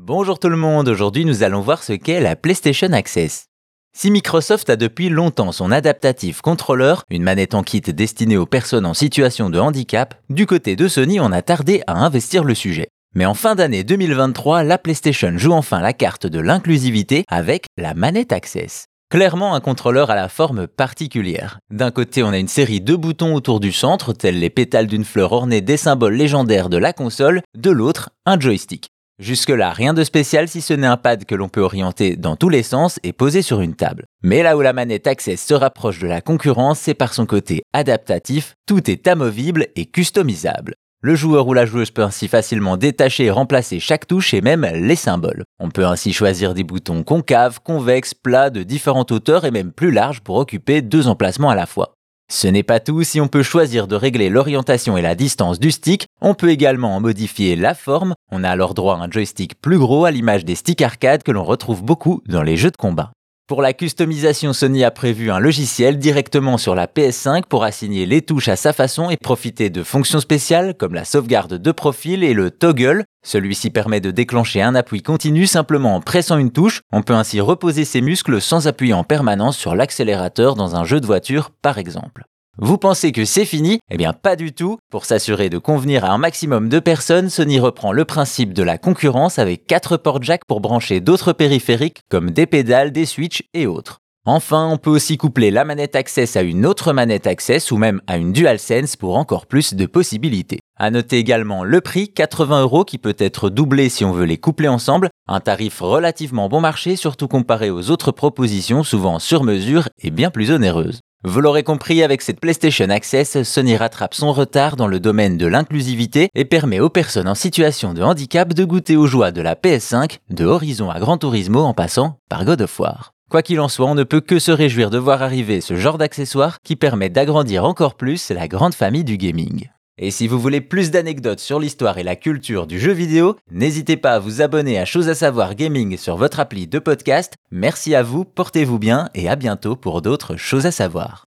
Bonjour tout le monde, aujourd'hui nous allons voir ce qu'est la PlayStation Access. Si Microsoft a depuis longtemps son adaptatif contrôleur, une manette en kit destinée aux personnes en situation de handicap, du côté de Sony on a tardé à investir le sujet. Mais en fin d'année 2023, la PlayStation joue enfin la carte de l'inclusivité avec la manette Access. Clairement un contrôleur à la forme particulière. D'un côté, on a une série de boutons autour du centre, tels les pétales d'une fleur ornés des symboles légendaires de la console, de l'autre, un joystick. Jusque-là, rien de spécial si ce n'est un pad que l'on peut orienter dans tous les sens et poser sur une table. Mais là où la manette Access se rapproche de la concurrence, c'est par son côté adaptatif, tout est amovible et customisable. Le joueur ou la joueuse peut ainsi facilement détacher et remplacer chaque touche et même les symboles. On peut ainsi choisir des boutons concaves, convexes, plats, de différentes hauteurs et même plus larges pour occuper deux emplacements à la fois. Ce n'est pas tout, si on peut choisir de régler l'orientation et la distance du stick, on peut également en modifier la forme, on a alors droit à un joystick plus gros à l'image des sticks arcade que l'on retrouve beaucoup dans les jeux de combat. Pour la customisation, Sony a prévu un logiciel directement sur la PS5 pour assigner les touches à sa façon et profiter de fonctions spéciales comme la sauvegarde de profil et le toggle. Celui-ci permet de déclencher un appui continu simplement en pressant une touche. On peut ainsi reposer ses muscles sans appuyer en permanence sur l'accélérateur dans un jeu de voiture par exemple. Vous pensez que c'est fini? Eh bien pas du tout. Pour s'assurer de convenir à un maximum de personnes, Sony reprend le principe de la concurrence avec 4 ports jack pour brancher d'autres périphériques comme des pédales, des switches et autres. Enfin, on peut aussi coupler la manette Access à une autre manette Access ou même à une DualSense pour encore plus de possibilités. À noter également le prix, 80 euros qui peut être doublé si on veut les coupler ensemble, un tarif relativement bon marché surtout comparé aux autres propositions souvent sur mesure et bien plus onéreuses. Vous l'aurez compris, avec cette PlayStation Access, Sony rattrape son retard dans le domaine de l'inclusivité et permet aux personnes en situation de handicap de goûter aux joies de la PS5, de Horizon à Gran Turismo en passant par God of War. Quoi qu'il en soit, on ne peut que se réjouir de voir arriver ce genre d'accessoire qui permet d'agrandir encore plus la grande famille du gaming. Et si vous voulez plus d'anecdotes sur l'histoire et la culture du jeu vidéo, n'hésitez pas à vous abonner à Chose à savoir gaming sur votre appli de podcast. Merci à vous, portez-vous bien et à bientôt pour d'autres choses à savoir.